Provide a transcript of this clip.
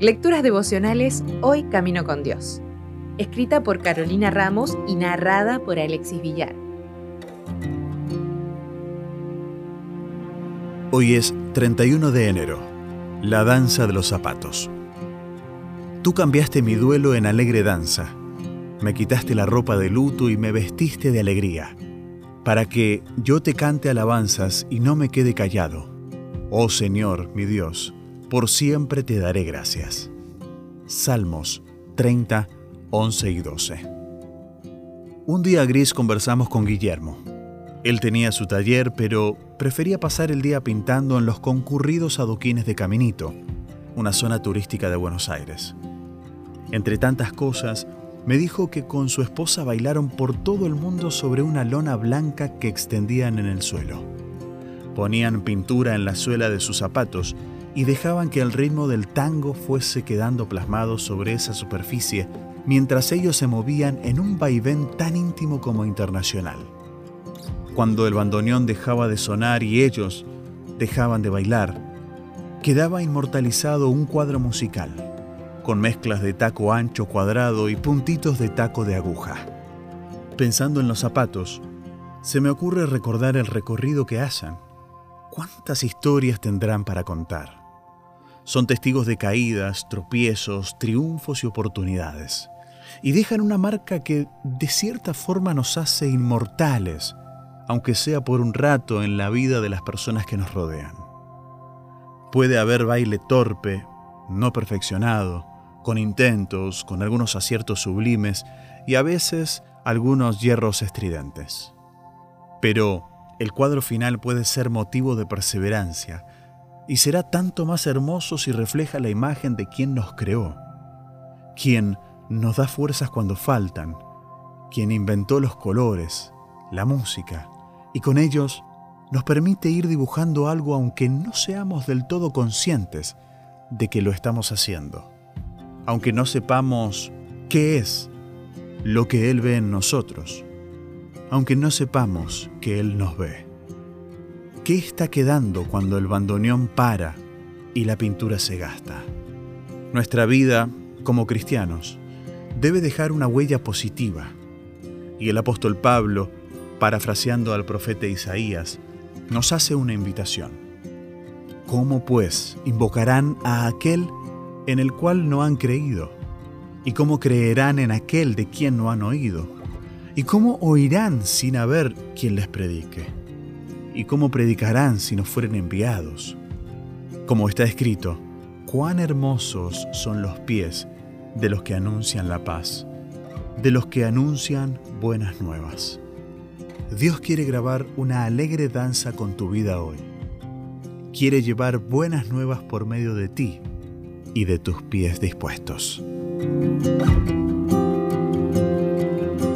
Lecturas devocionales Hoy Camino con Dios. Escrita por Carolina Ramos y narrada por Alexis Villar. Hoy es 31 de enero, la danza de los zapatos. Tú cambiaste mi duelo en alegre danza. Me quitaste la ropa de luto y me vestiste de alegría, para que yo te cante alabanzas y no me quede callado. Oh Señor, mi Dios, por siempre te daré gracias. Salmos 30, 11 y 12. Un día gris conversamos con Guillermo. Él tenía su taller, pero prefería pasar el día pintando en los concurridos adoquines de Caminito, una zona turística de Buenos Aires. Entre tantas cosas, me dijo que con su esposa bailaron por todo el mundo sobre una lona blanca que extendían en el suelo. Ponían pintura en la suela de sus zapatos y dejaban que el ritmo del tango fuese quedando plasmado sobre esa superficie mientras ellos se movían en un vaivén tan íntimo como internacional. Cuando el bandoneón dejaba de sonar y ellos dejaban de bailar, quedaba inmortalizado un cuadro musical, con mezclas de taco ancho cuadrado y puntitos de taco de aguja. Pensando en los zapatos, se me ocurre recordar el recorrido que hacen. ¿Cuántas historias tendrán para contar? Son testigos de caídas, tropiezos, triunfos y oportunidades. Y dejan una marca que de cierta forma nos hace inmortales, aunque sea por un rato en la vida de las personas que nos rodean. Puede haber baile torpe, no perfeccionado, con intentos, con algunos aciertos sublimes y a veces algunos hierros estridentes. Pero el cuadro final puede ser motivo de perseverancia, y será tanto más hermoso si refleja la imagen de quien nos creó, quien nos da fuerzas cuando faltan, quien inventó los colores, la música, y con ellos nos permite ir dibujando algo aunque no seamos del todo conscientes de que lo estamos haciendo, aunque no sepamos qué es lo que Él ve en nosotros, aunque no sepamos que Él nos ve. ¿Qué está quedando cuando el bandoneón para y la pintura se gasta? Nuestra vida, como cristianos, debe dejar una huella positiva. Y el apóstol Pablo, parafraseando al profeta Isaías, nos hace una invitación. ¿Cómo pues invocarán a aquel en el cual no han creído? ¿Y cómo creerán en aquel de quien no han oído? ¿Y cómo oirán sin haber quien les predique? ¿Y cómo predicarán si no fueren enviados? Como está escrito, cuán hermosos son los pies de los que anuncian la paz, de los que anuncian buenas nuevas. Dios quiere grabar una alegre danza con tu vida hoy. Quiere llevar buenas nuevas por medio de ti y de tus pies dispuestos.